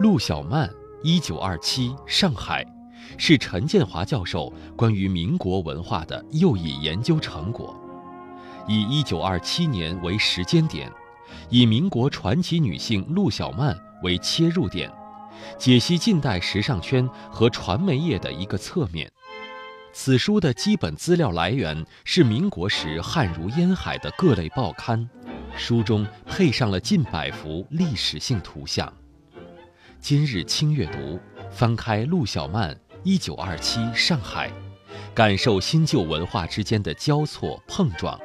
陆小曼，一九二七，上海，是陈建华教授关于民国文化的又一研究成果。以一九二七年为时间点，以民国传奇女性陆小曼为切入点，解析近代时尚圈和传媒业的一个侧面。此书的基本资料来源是民国时汉如烟海的各类报刊，书中配上了近百幅历史性图像。今日轻阅读，翻开陆小曼一九二七上海，感受新旧文化之间的交错碰撞，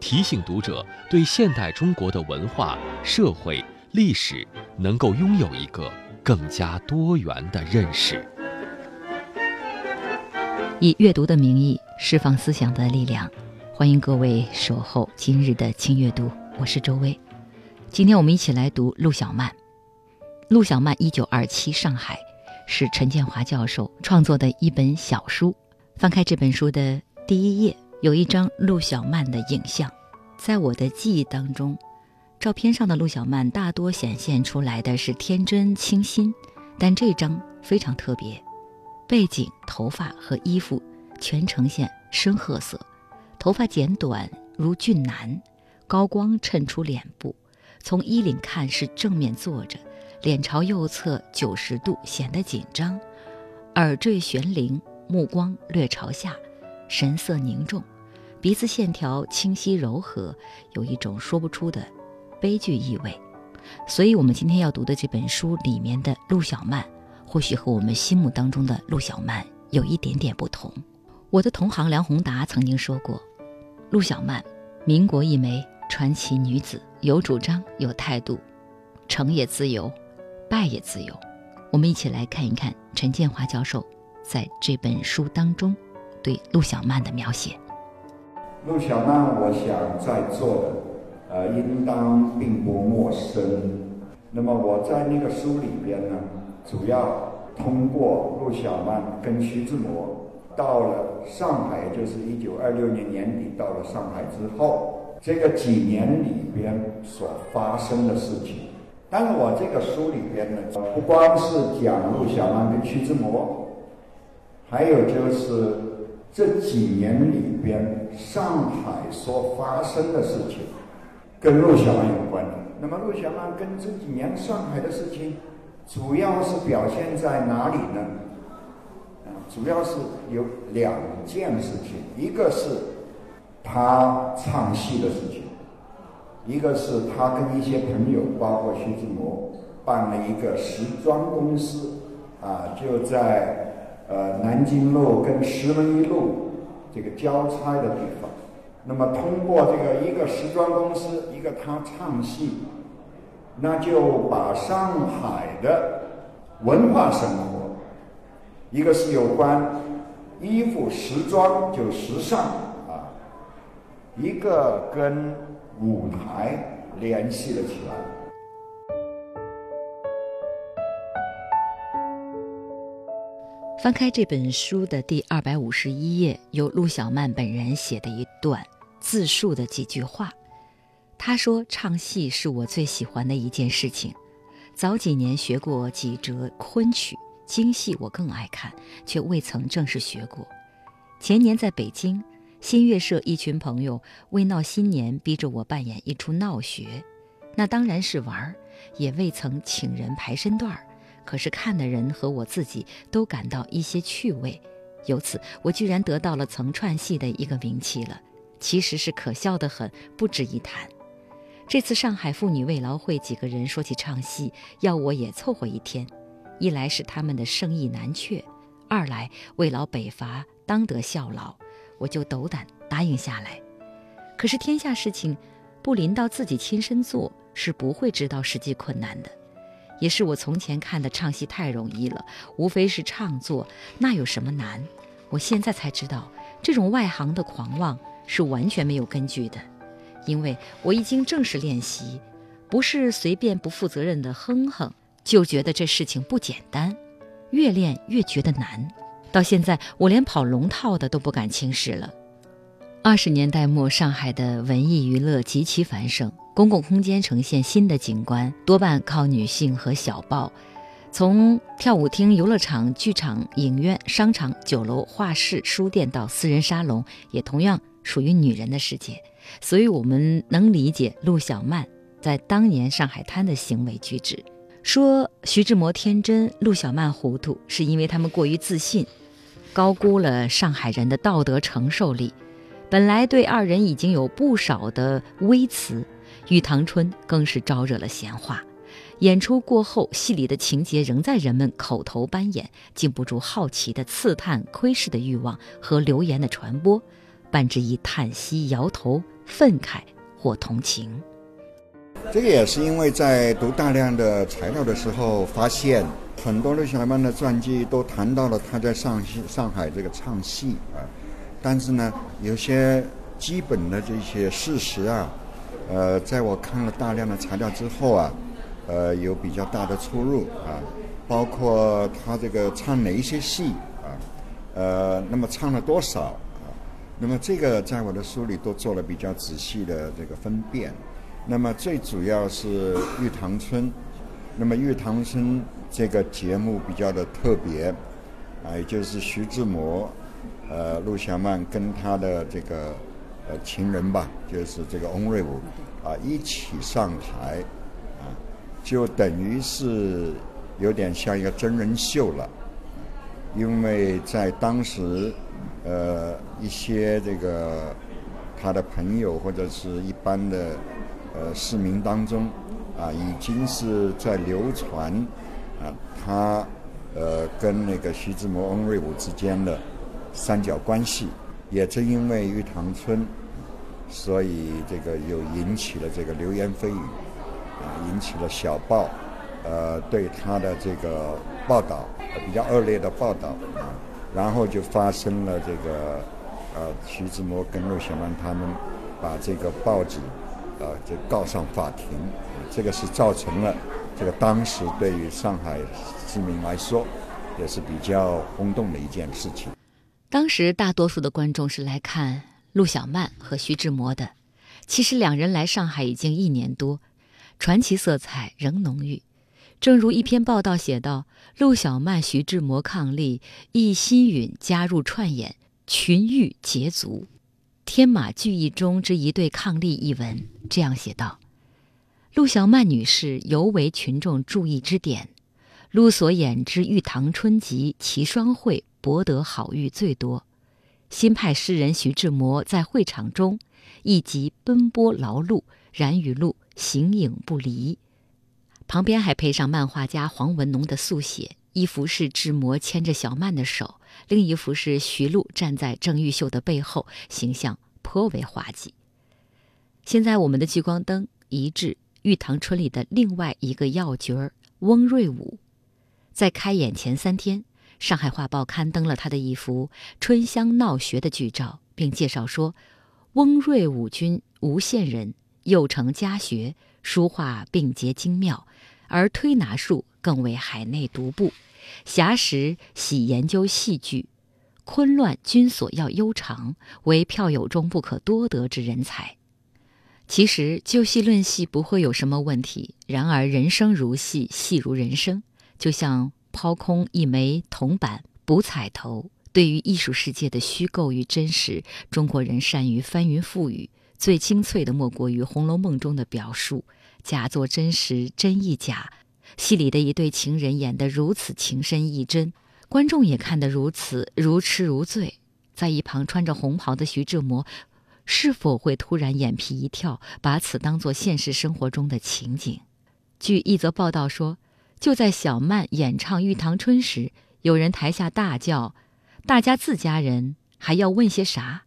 提醒读者对现代中国的文化、社会、历史能够拥有一个更加多元的认识。以阅读的名义释放思想的力量，欢迎各位守候今日的轻阅读，我是周薇。今天我们一起来读陆小曼。陆小曼一九二七上海，是陈建华教授创作的一本小书。翻开这本书的第一页，有一张陆小曼的影像。在我的记忆当中，照片上的陆小曼大多显现出来的是天真清新，但这张非常特别，背景、头发和衣服全呈现深褐色，头发剪短如俊男，高光衬出脸部，从衣领看是正面坐着。脸朝右侧九十度，显得紧张，耳坠悬铃，目光略朝下，神色凝重，鼻子线条清晰柔和，有一种说不出的悲剧意味。所以，我们今天要读的这本书里面的陆小曼，或许和我们心目当中的陆小曼有一点点不同。我的同行梁宏达曾经说过，陆小曼，民国一枚传奇女子，有主张，有态度，成也自由。败也自由，我们一起来看一看陈建华教授在这本书当中对陆小曼的描写。陆小曼，我想在座的呃，应当并不陌生。那么我在那个书里边呢，主要通过陆小曼跟徐志摩到了上海，就是一九二六年年底到了上海之后，这个几年里边所发生的事情。但是我这个书里边呢，不光是讲陆小曼跟徐志摩，还有就是这几年里边上海所发生的事情，跟陆小曼有关的。那么陆小曼跟这几年上海的事情，主要是表现在哪里呢？啊，主要是有两件事情，一个是他唱戏的事情。一个是他跟一些朋友，包括徐志摩，办了一个时装公司，啊，就在呃南京路跟石门一路这个交叉的地方。那么通过这个一个时装公司，一个他唱戏，那就把上海的文化生活，一个是有关衣服时装就时尚啊，一个跟。舞台联系了起来。翻开这本书的第二百五十一页，有陆小曼本人写的一段自述的几句话。他说：“唱戏是我最喜欢的一件事情。早几年学过几折昆曲、京戏，我更爱看，却未曾正式学过。前年在北京。”新月社一群朋友为闹新年，逼着我扮演一出闹学，那当然是玩儿，也未曾请人排身段儿。可是看的人和我自己都感到一些趣味，由此我居然得到了曾串戏的一个名气了，其实是可笑的很，不值一谈。这次上海妇女慰劳会几个人说起唱戏，要我也凑合一天，一来是他们的生意难却，二来为劳北伐，当得效劳。我就斗胆答应下来，可是天下事情，不临到自己亲身做，是不会知道实际困难的。也是我从前看的唱戏太容易了，无非是唱作，那有什么难？我现在才知道，这种外行的狂妄是完全没有根据的，因为我已经正式练习，不是随便不负责任的哼哼，就觉得这事情不简单，越练越觉得难。到现在，我连跑龙套的都不敢轻视了。二十年代末，上海的文艺娱乐极其繁盛，公共空间呈现新的景观，多半靠女性和小报。从跳舞厅、游乐场、剧场、影院、商场、酒楼、画室、书店到私人沙龙，也同样属于女人的世界。所以，我们能理解陆小曼在当年上海滩的行为举止。说徐志摩天真，陆小曼糊涂，是因为他们过于自信，高估了上海人的道德承受力。本来对二人已经有不少的微词，玉堂春更是招惹了闲话。演出过后，戏里的情节仍在人们口头扮演，禁不住好奇的刺探、窥视的欲望和流言的传播，伴之以叹息、摇头、愤慨或同情。这个也是因为在读大量的材料的时候，发现很多陆小曼的传记都谈到了他在上上海这个唱戏啊。但是呢，有些基本的这些事实啊，呃，在我看了大量的材料之后啊，呃，有比较大的出入啊，包括他这个唱哪一些戏啊，呃，那么唱了多少啊，那么这个在我的书里都做了比较仔细的这个分辨。那么最主要是《玉堂春》，那么《玉堂春》这个节目比较的特别啊，也就是徐志摩。呃，陆小曼跟他的这个呃情人吧，就是这个翁瑞武啊，一起上台啊，就等于是有点像一个真人秀了。因为在当时，呃，一些这个他的朋友或者是一般的呃市民当中啊，已经是在流传啊，他呃跟那个徐志摩、翁瑞武之间的。三角关系，也正因为玉堂春，所以这个又引起了这个流言蜚语，啊，引起了小报，呃，对他的这个报道比较恶劣的报道，啊，然后就发生了这个，呃，徐志摩跟陆小曼他们把这个报纸，啊，就告上法庭，这个是造成了这个当时对于上海市民来说，也是比较轰动的一件事情。当时大多数的观众是来看陆小曼和徐志摩的，其实两人来上海已经一年多，传奇色彩仍浓郁。正如一篇报道写道：“陆小曼、徐志摩伉俪，易新允加入串演，群玉结族。”天马聚义中之一对伉俪一文这样写道：“陆小曼女士尤为群众注意之点，陆所演之《玉堂春集》齐双会。”博得好誉最多，新派诗人徐志摩在会场中一集奔波劳碌，然与陆形影不离。旁边还配上漫画家黄文农的速写，一幅是志摩牵着小曼的手，另一幅是徐璐站在郑玉秀的背后，形象颇为滑稽。现在我们的聚光灯移至《玉堂春》里的另外一个要角儿翁瑞武，在开演前三天。上海画报刊登了他的一幅春香闹学的剧照，并介绍说：“翁瑞武君吴县人，幼承家学，书画并结精妙，而推拿术更为海内独步。暇时喜研究戏剧，昆乱均所要悠长，为票友中不可多得之人才。其实就戏论戏不会有什么问题，然而人生如戏，戏如人生，就像……”抛空一枚铜板，补彩头。对于艺术世界的虚构与真实，中国人善于翻云覆雨。最精粹的莫过于《红楼梦》中的表述：假作真实，真亦假。戏里的一对情人演得如此情深意真，观众也看得如此如痴如醉。在一旁穿着红袍的徐志摩，是否会突然眼皮一跳，把此当作现实生活中的情景？据一则报道说。就在小曼演唱《玉堂春》时，有人台下大叫：“大家自家人还要问些啥？”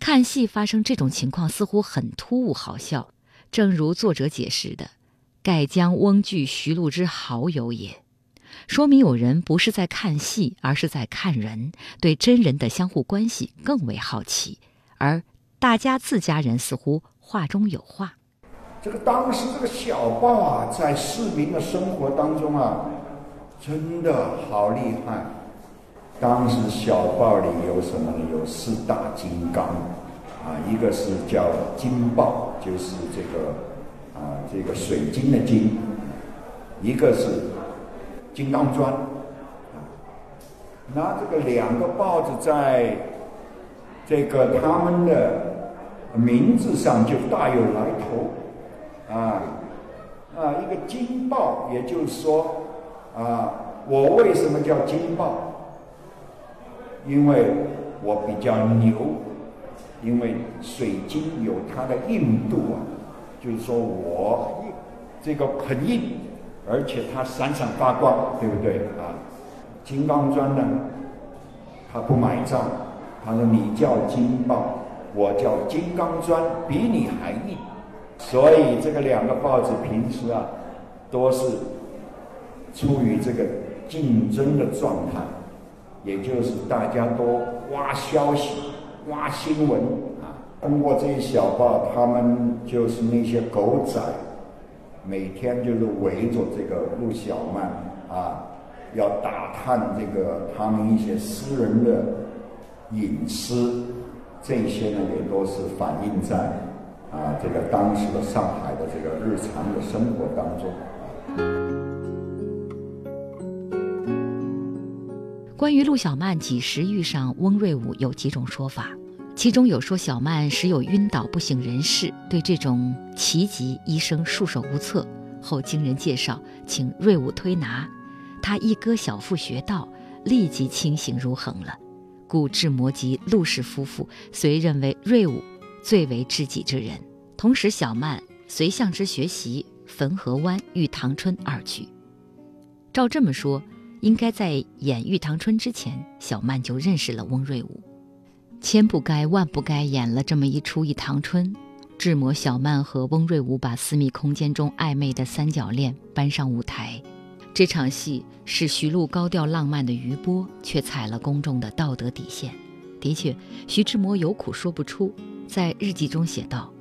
看戏发生这种情况似乎很突兀好笑，正如作者解释的：“盖将翁具徐禄之好友也。”说明有人不是在看戏，而是在看人，对真人的相互关系更为好奇。而大家自家人似乎话中有话。这个当时这个小报啊，在市民的生活当中啊，真的好厉害。当时小报里有什么呢？有四大金刚，啊，一个是叫金报，就是这个啊这个水晶的晶；一个是金刚砖，啊，那这个两个豹子在这个他们的名字上就大有来头，啊啊，一个金豹，也就是说，啊，我为什么叫金豹？因为我比较牛，因为水晶有它的硬度啊，就是说我这个很硬，而且它闪闪发光，对不对啊？金刚钻呢，他不买账，他说你叫金豹，我叫金刚钻，比你还硬，所以这个两个豹子平时啊，都是处于这个竞争的状态。也就是大家都挖消息、挖新闻，通过这些小报，他们就是那些狗仔，每天就是围着这个陆小曼啊，要打探这个他们一些私人的隐私，这些呢也都是反映在啊这个当时的上海的这个日常的生活当中。关于陆小曼几时遇上翁瑞武，有几种说法，其中有说小曼时有晕倒不省人事，对这种奇疾医生束手无策。后经人介绍，请瑞武推拿，他一割小腹穴道，立即清醒如恒了。故智摩及陆氏夫妇虽认为瑞武最为知己之人，同时小曼随向之学习汾河湾、玉堂春二句。照这么说。应该在演《玉堂春》之前，小曼就认识了翁瑞武。千不该万不该演了这么一出《一堂春》，智摩小曼和翁瑞武把私密空间中暧昧的三角恋搬上舞台。这场戏是徐璐高调浪漫的余波，却踩了公众的道德底线。的确，徐志摩有苦说不出，在日记中写道：“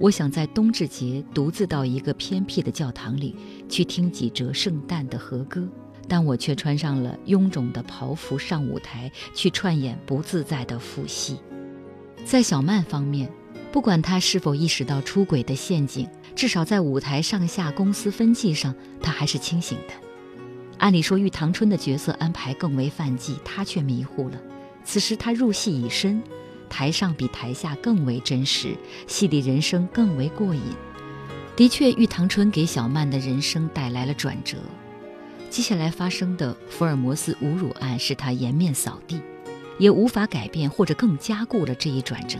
我想在冬至节独自到一个偏僻的教堂里去听几折圣诞的和歌。”但我却穿上了臃肿的袍服上舞台去串演不自在的副戏。在小曼方面，不管她是否意识到出轨的陷阱，至少在舞台上下公司分际上，她还是清醒的。按理说，玉堂春的角色安排更为犯忌，她却迷糊了。此时她入戏已深，台上比台下更为真实，戏里人生更为过瘾。的确，玉堂春给小曼的人生带来了转折。接下来发生的福尔摩斯侮辱案使他颜面扫地，也无法改变或者更加固了这一转折。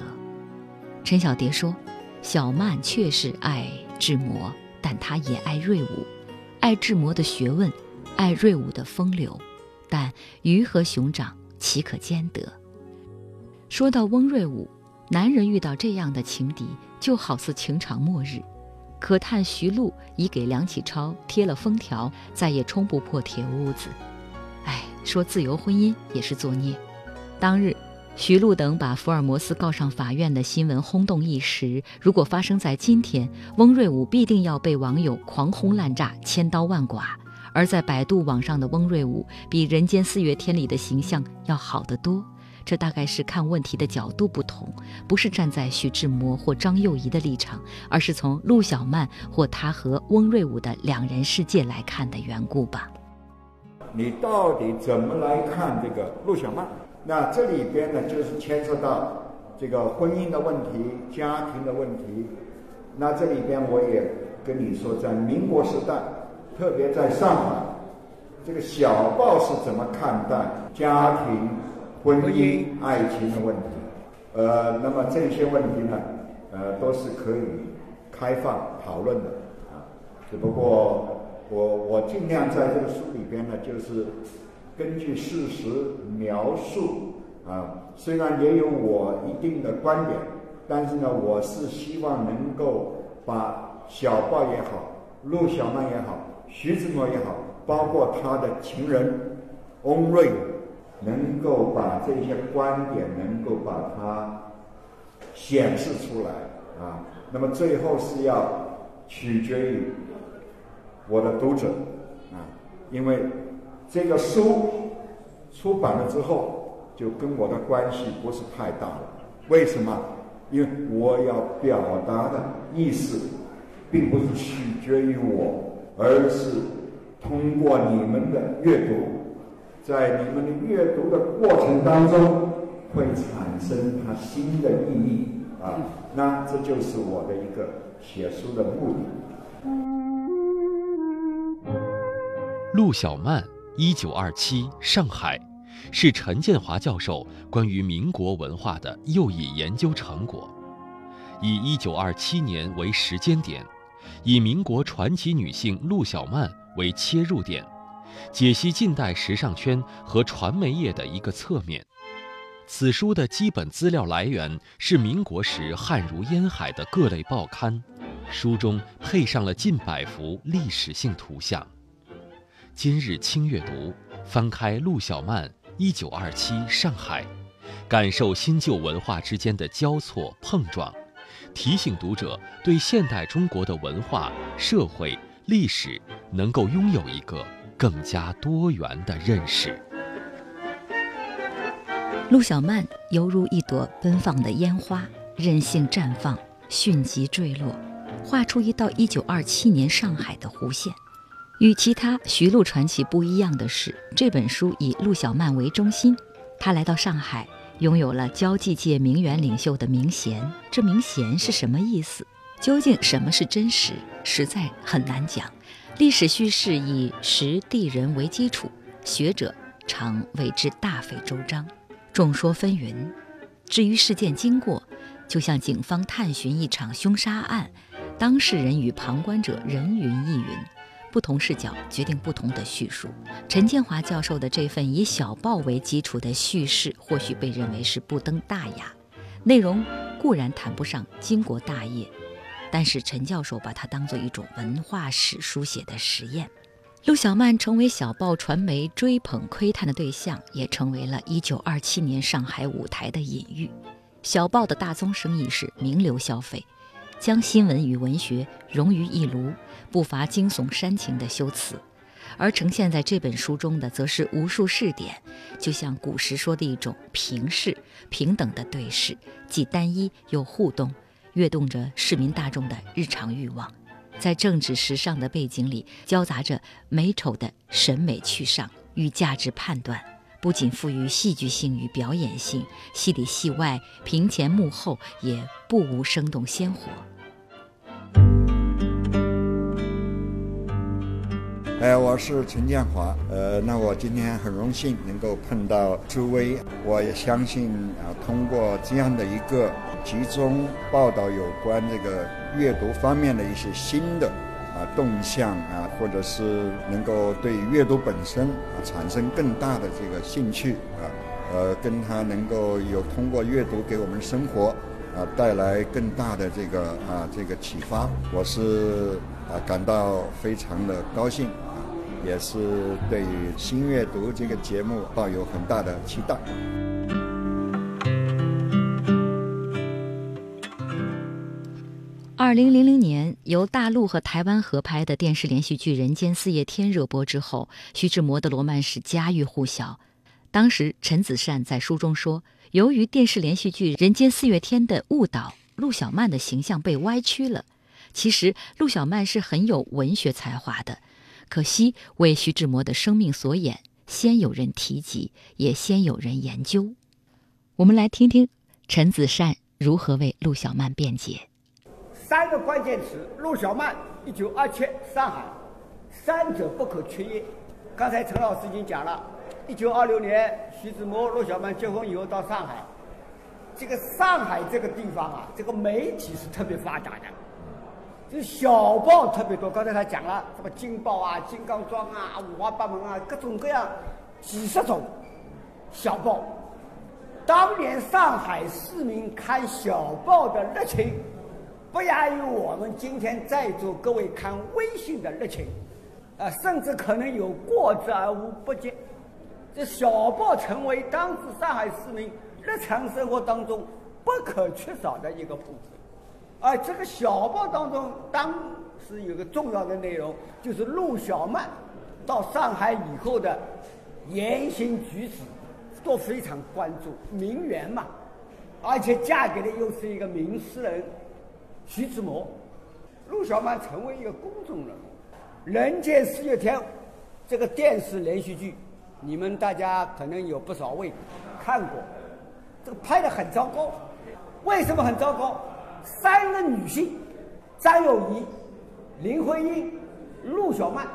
陈小蝶说：“小曼确实爱志摩，但她也爱瑞武，爱志摩的学问，爱瑞武的风流。但鱼和熊掌岂可兼得？”说到翁瑞武，男人遇到这样的情敌，就好似情场末日。可叹徐璐已给梁启超贴了封条，再也冲不破铁屋子。哎，说自由婚姻也是作孽。当日，徐璐等把福尔摩斯告上法院的新闻轰动一时。如果发生在今天，翁瑞武必定要被网友狂轰滥炸、千刀万剐。而在百度网上的翁瑞武，比《人间四月天》里的形象要好得多。这大概是看问题的角度不同，不是站在徐志摩或张幼仪的立场，而是从陆小曼或他和翁瑞武的两人世界来看的缘故吧。你到底怎么来看这个陆小曼？那这里边呢，就是牵涉到这个婚姻的问题、家庭的问题。那这里边我也跟你说，在民国时代，特别在上海，这个小报是怎么看待家庭？婚姻、爱情的问题，呃，那么这些问题呢，呃，都是可以开放讨论的啊。只不过我我尽量在这个书里边呢，就是根据事实描述啊。虽然也有我一定的观点，但是呢，我是希望能够把小报也好，陆小曼也好，徐志摩也好，包括他的情人翁瑞。能够把这些观点能够把它显示出来啊，那么最后是要取决于我的读者啊，因为这个书出版了之后，就跟我的关系不是太大了。为什么？因为我要表达的意思，并不是取决于我，而是通过你们的阅读，在你们的阅读的过程当中，会产生它新的意义啊。那这就是我的一个写书的目的。陆小曼，一九二七，上海，是陈建华教授关于民国文化的又一研究成果。以一九二七年为时间点，以民国传奇女性陆小曼。为切入点，解析近代时尚圈和传媒业的一个侧面。此书的基本资料来源是民国时汉如烟海的各类报刊，书中配上了近百幅历史性图像。今日轻阅读，翻开陆小曼一九二七上海，感受新旧文化之间的交错碰撞，提醒读者对现代中国的文化、社会、历史。能够拥有一个更加多元的认识。陆小曼犹如一朵奔放的烟花，任性绽放，迅即坠落，画出一道1927年上海的弧线。与其他徐璐传奇不一样的是，这本书以陆小曼为中心。她来到上海，拥有了交际界名媛领袖的名衔。这名衔是什么意思？究竟什么是真实？实在很难讲。历史叙事以时地人为基础，学者常为之大费周章，众说纷纭。至于事件经过，就像警方探寻一场凶杀案，当事人与旁观者人云亦云，不同视角决定不同的叙述。陈建华教授的这份以小报为基础的叙事，或许被认为是不登大雅，内容固然谈不上经国大业。但是陈教授把它当做一种文化史书写的实验。陆小曼成为小报传媒追捧窥探的对象，也成为了一九二七年上海舞台的隐喻。小报的大宗生意是名流消费，将新闻与文学融于一炉，不乏惊悚煽情的修辞。而呈现在这本书中的，则是无数试点，就像古时说的一种平视、平等的对视，既单一又互动。跃动着市民大众的日常欲望，在政治时尚的背景里，交杂着美丑的审美去上与价值判断，不仅富于戏剧性与表演性，戏里戏外、屏前幕后也不无生动鲜活。哎，我是陈建华。呃，那我今天很荣幸能够碰到朱威。我也相信啊，通过这样的一个集中报道有关这个阅读方面的一些新的啊动向啊，或者是能够对阅读本身啊产生更大的这个兴趣啊，呃，跟他能够有通过阅读给我们生活啊带来更大的这个啊这个启发，我是啊感到非常的高兴啊。也是对新阅读这个节目抱有很大的期待。二零零零年，由大陆和台湾合拍的电视连续剧《人间四月天》热播之后，徐志摩的罗曼史家喻户晓。当时，陈子善在书中说，由于电视连续剧《人间四月天》的误导，陆小曼的形象被歪曲了。其实，陆小曼是很有文学才华的。可惜，为徐志摩的生命所演，先有人提及，也先有人研究。我们来听听陈子善如何为陆小曼辩解。三个关键词：陆小曼、一九二七、上海，三者不可缺一。刚才陈老师已经讲了，一九二六年徐志摩、陆小曼结婚以后到上海，这个上海这个地方啊，这个媒体是特别发达的。这小报特别多，刚才他讲了，什么《金报》啊、《金刚庄》啊、五花八门啊，各种各样几十种小报。当年上海市民看小报的热情，不亚于我们今天在座各位看微信的热情，啊，甚至可能有过之而无不及。这小报成为当时上海市民日常生活当中不可缺少的一个部分。而这个小报当中，当时有个重要的内容，就是陆小曼到上海以后的言行举止，都非常关注。名媛嘛，而且嫁给的又是一个名诗人徐志摩。陆小曼成为一个公众人物，《人间四月天》这个电视连续剧，你们大家可能有不少位看过，这个拍的很糟糕。为什么很糟糕？三个女性，张幼仪、林徽因、陆小曼，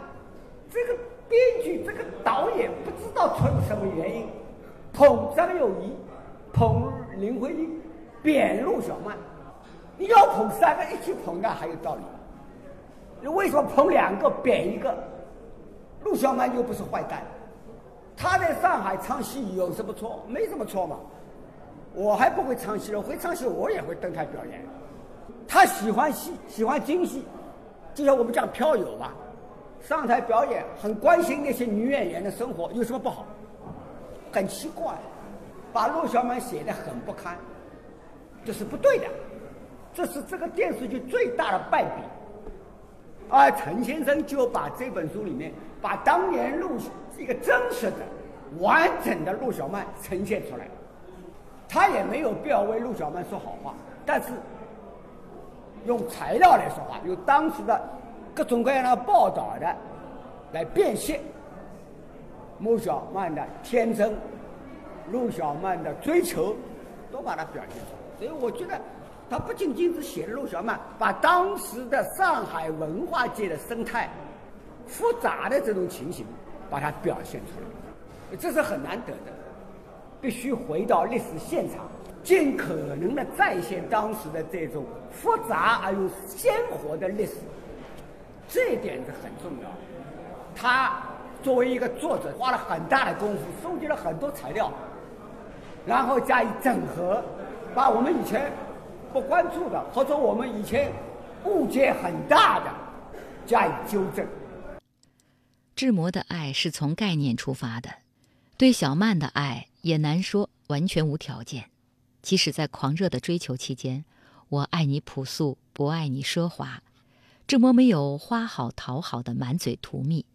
这个编剧、这个导演不知道出于什么原因，捧张幼仪，捧林徽因，贬陆小曼。你要捧三个一起捧，啊还有道理。你为什么捧两个贬一个？陆小曼又不是坏蛋，他在上海唱戏有什么错？没什么错嘛。我还不会唱戏了，会唱戏我也会登台表演。他喜欢戏，喜欢京戏，就像我们讲票友吧，上台表演很关心那些女演员的生活，有什么不好？很奇怪，把陆小曼写的很不堪，这是不对的。这是这个电视剧最大的败笔，而陈先生就把这本书里面把当年陆一个真实的、完整的陆小曼呈现出来。他也没有必要为陆小曼说好话，但是用材料来说话，用当时的各种各样的报道的来变现陆小曼的天真、陆小曼的追求，都把它表现出来。所以我觉得。他不仅仅是写了陆小曼，把当时的上海文化界的生态复杂的这种情形，把它表现出来，这是很难得的。必须回到历史现场，尽可能的再现当时的这种复杂而又鲜活的历史，这一点是很重要。他作为一个作者，花了很大的功夫，收集了很多材料，然后加以整合，把我们以前。不关注的，或者我们以前误解很大的，加以纠正。志摩的爱是从概念出发的，对小曼的爱也难说完全无条件。即使在狂热的追求期间，我爱你朴素，不爱你奢华。志摩没有花好讨好的满嘴图蜜。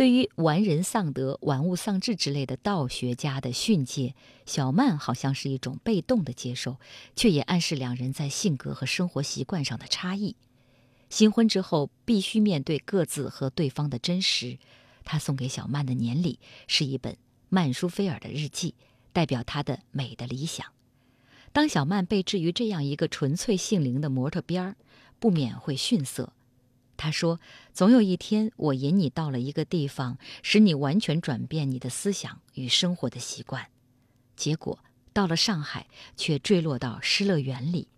对于玩人丧德、玩物丧志之类的道学家的训诫，小曼好像是一种被动的接受，却也暗示两人在性格和生活习惯上的差异。新婚之后必须面对各自和对方的真实。他送给小曼的年礼是一本曼殊菲尔的日记，代表他的美的理想。当小曼被置于这样一个纯粹性灵的模特边儿，不免会逊色。他说：“总有一天，我引你到了一个地方，使你完全转变你的思想与生活的习惯。结果到了上海，却坠落到失乐园里。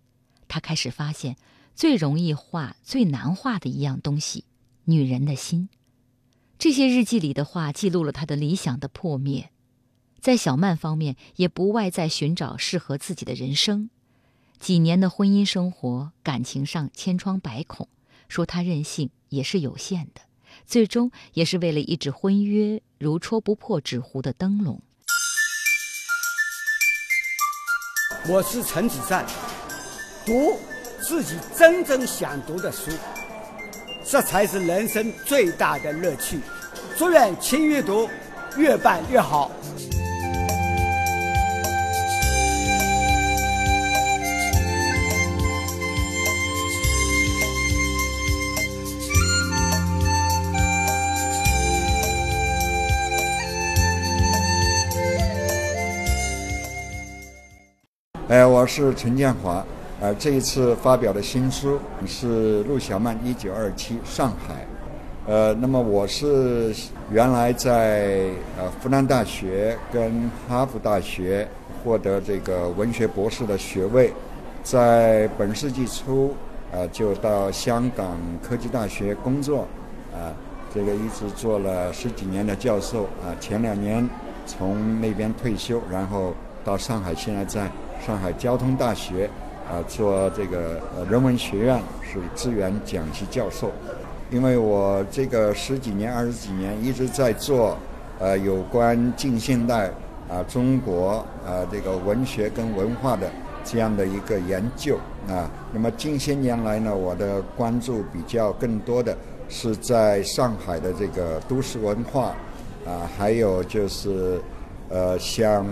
他开始发现，最容易画、最难画的一样东西——女人的心。这些日记里的话，记录了他的理想的破灭。在小曼方面，也不外在寻找适合自己的人生。几年的婚姻生活，感情上千疮百孔。”说他任性也是有限的，最终也是为了一纸婚约如戳不破纸糊的灯笼。我是陈子善，读自己真正想读的书，这才是人生最大的乐趣。祝愿轻阅读越办越好。我是陈建华，呃，这一次发表的新书是陆小曼《一九二七上海》，呃，那么我是原来在呃复旦大学跟哈佛大学获得这个文学博士的学位，在本世纪初，呃，就到香港科技大学工作，啊，这个一直做了十几年的教授，啊，前两年从那边退休，然后到上海，现在在。上海交通大学，啊，做这个呃人文学院是资源讲席教授。因为我这个十几年、二十几年一直在做，呃，有关近现代啊中国啊这个文学跟文化的这样的一个研究啊。那么近些年来呢，我的关注比较更多的是在上海的这个都市文化啊，还有就是呃像。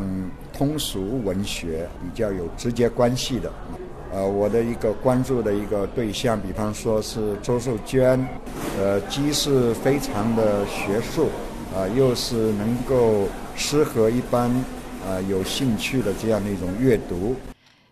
通俗文学比较有直接关系的，呃，我的一个关注的一个对象，比方说是周寿娟，呃，既是非常的学术，啊，又是能够适合一般啊有兴趣的这样的一种阅读。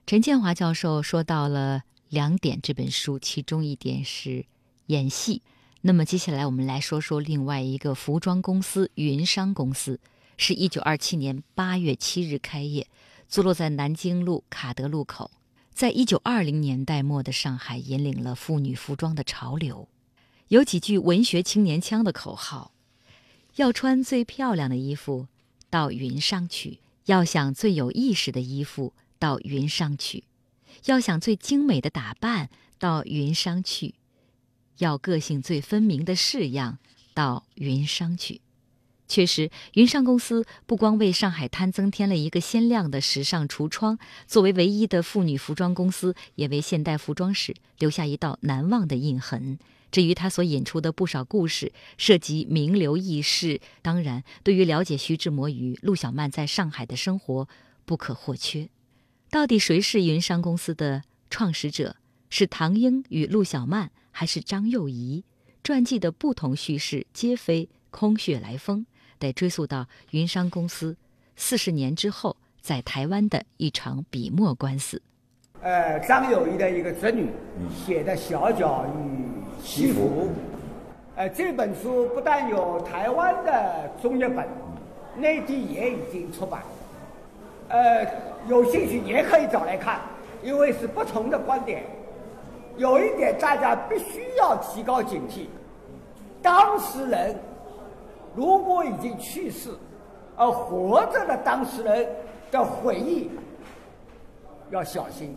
陈建华教授说到了两点这本书，其中一点是演戏。那么接下来我们来说说另外一个服装公司——云商公司，是一九二七年八月七日开业，坐落在南京路卡德路口。在一九二零年代末的上海，引领了妇女服装的潮流，有几句文学青年腔的口号：要穿最漂亮的衣服，到云上去；要想最有意识的衣服，到云上去；要想最精美的打扮，到云上去；要个性最分明的式样，到云上去。确实，云上公司不光为上海滩增添了一个鲜亮的时尚橱窗，作为唯一的妇女服装公司，也为现代服装史留下一道难忘的印痕。至于他所引出的不少故事，涉及名流轶事，当然，对于了解徐志摩与陆小曼在上海的生活不可或缺。到底谁是云商公司的创始者？是唐英与陆小曼，还是张幼仪？传记的不同叙事，皆非空穴来风。得追溯到云商公司四十年之后，在台湾的一场笔墨官司。呃，张友仪的一个侄女写的《小脚与西服》，呃，这本书不但有台湾的中译本，内地也已经出版。呃，有兴趣也可以找来看，因为是不同的观点。有一点大家必须要提高警惕，当事人。如果已经去世，而活着的当事人的回忆要小心，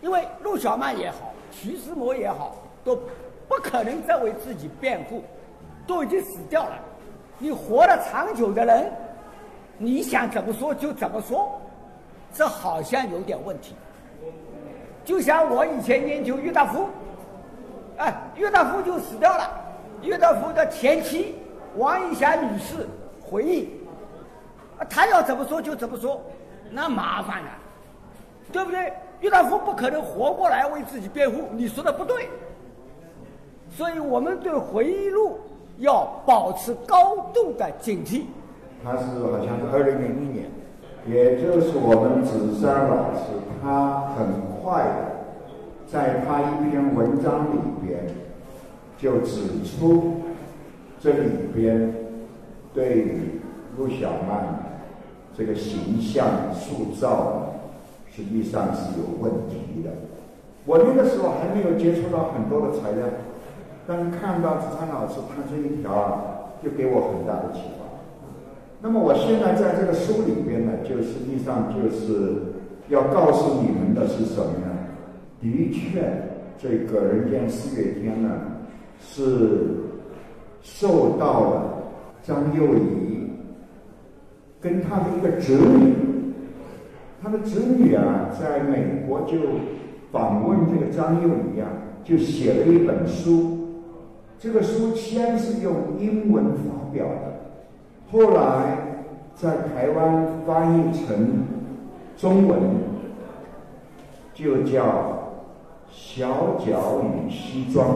因为陆小曼也好，徐志摩也好，都不可能再为自己辩护，都已经死掉了。你活得长久的人，你想怎么说就怎么说，这好像有点问题。就像我以前研究郁达夫，哎，郁达夫就死掉了，郁达夫的前妻。王一霞女士回忆：“啊，她要怎么说就怎么说，那麻烦了，对不对？郁达夫不可能活过来为自己辩护，你说的不对。所以我们对回忆录要保持高度的警惕。”他是好像是二零零一年，也就是我们子山老师，他很快的在他一篇文章里边就指出。这里边对陆小曼这个形象塑造，实际上是有问题的。我那个时候还没有接触到很多的材料，但是看到子昌老师他这一条，就给我很大的启发。那么我现在在这个书里边呢，就实际上就是要告诉你们的是什么呢？的确，这个人间四月天呢是。受到了张幼仪跟他的一个侄女，他的侄女啊，在美国就访问这个张幼仪啊，就写了一本书。这个书先是用英文发表的，后来在台湾翻译成中文，就叫《小脚与西装》。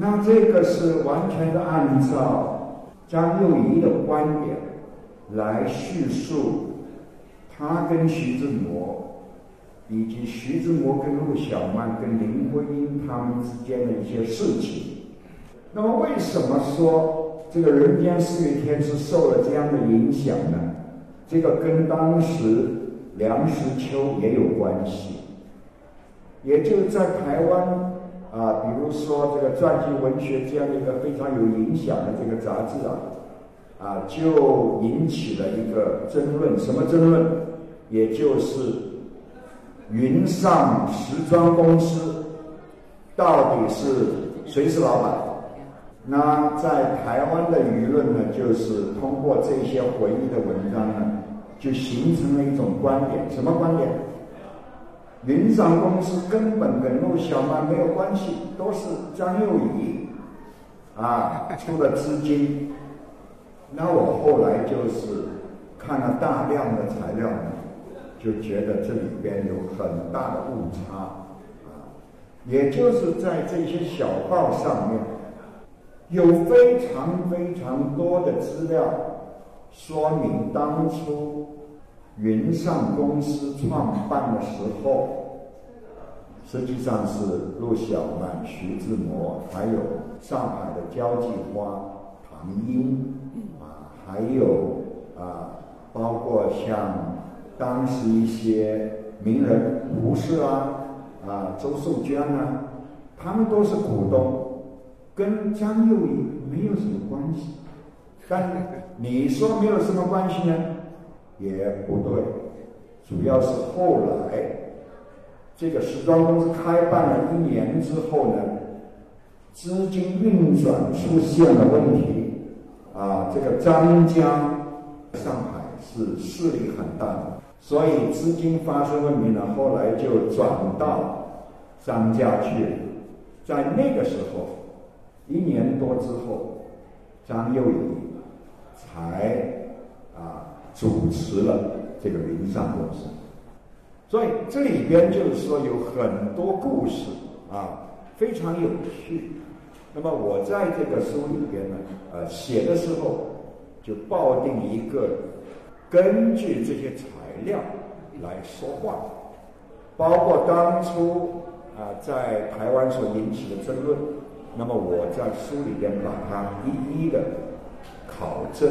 那这个是完全是按照张幼仪的观点来叙述他跟徐志摩，以及徐志摩跟陆小曼、跟林徽因他们之间的一些事情。那么，为什么说这个人间四月天是受了这样的影响呢？这个跟当时梁实秋也有关系，也就在台湾。啊，比如说这个传记文学这样的一个非常有影响的这个杂志啊，啊，就引起了一个争论。什么争论？也就是云上时装公司到底是谁是老板？那在台湾的舆论呢，就是通过这些回忆的文章呢，就形成了一种观点。什么观点？云商公司根本跟陆小曼没有关系，都是张幼仪啊 出的资金。那我后来就是看了大量的材料，就觉得这里边有很大的误差啊。也就是在这些小报上面，有非常非常多的资料说明当初云上公司创办的时候，实际上是陆小曼、徐志摩，还有上海的交际花唐英啊，还有啊，包括像当时一些名人胡适啊、啊周寿娟啊，他们都是股东，跟张幼仪没有什么关系。但你说没有什么关系呢，也不对，主要是后来这个时装公司开办了一年之后呢，资金运转出现了问题，啊，这个张江上海是势力很大的，所以资金发生问题呢，后来就转到张家去了，在那个时候，一年多之后，张幼仪。才啊主持了这个云上公司，所以这里边就是说有很多故事啊，非常有趣。那么我在这个书里边呢，呃，写的时候就抱定一个根据这些材料来说话，包括当初啊在台湾所引起的争论，那么我在书里边把它一一的。考证。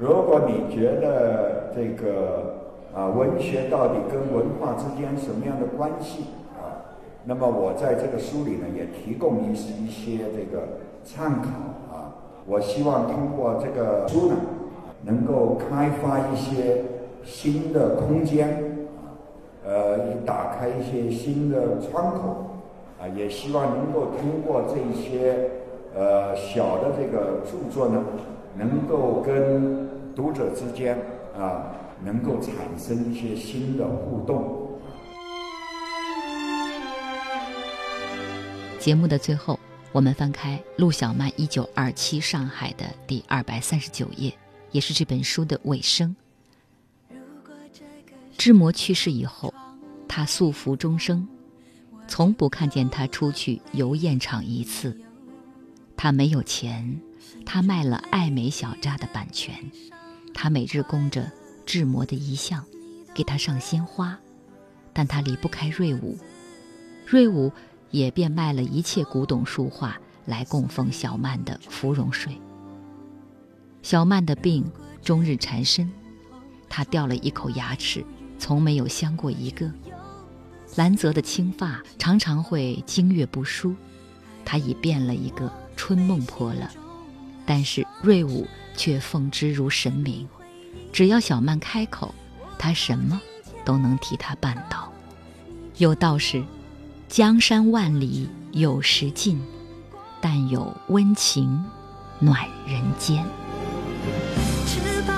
如果你觉得这个啊文学到底跟文化之间什么样的关系啊，那么我在这个书里呢也提供一一些这个参考啊。我希望通过这个书呢，能够开发一些新的空间啊，呃，打开一些新的窗口啊，也希望能够通过这一些。呃，小的这个著作呢，能够跟读者之间啊，能够产生一些新的互动。节目的最后，我们翻开陆小曼一九二七上海的第二百三十九页，也是这本书的尾声。志摩去世以后，他素服终生，从不看见他出去游宴场一次。他没有钱，他卖了《爱美小札》的版权，他每日供着志摩的遗像，给他上鲜花，但他离不开瑞武，瑞武也便卖了一切古董书画来供奉小曼的芙蓉水。小曼的病终日缠身，她掉了一口牙齿，从没有镶过一个。兰泽的青发常常会经月不梳，她已变了一个。春梦破了，但是瑞武却奉之如神明。只要小曼开口，他什么都能替他办到。有道是：江山万里有时尽，但有温情暖人间。翅膀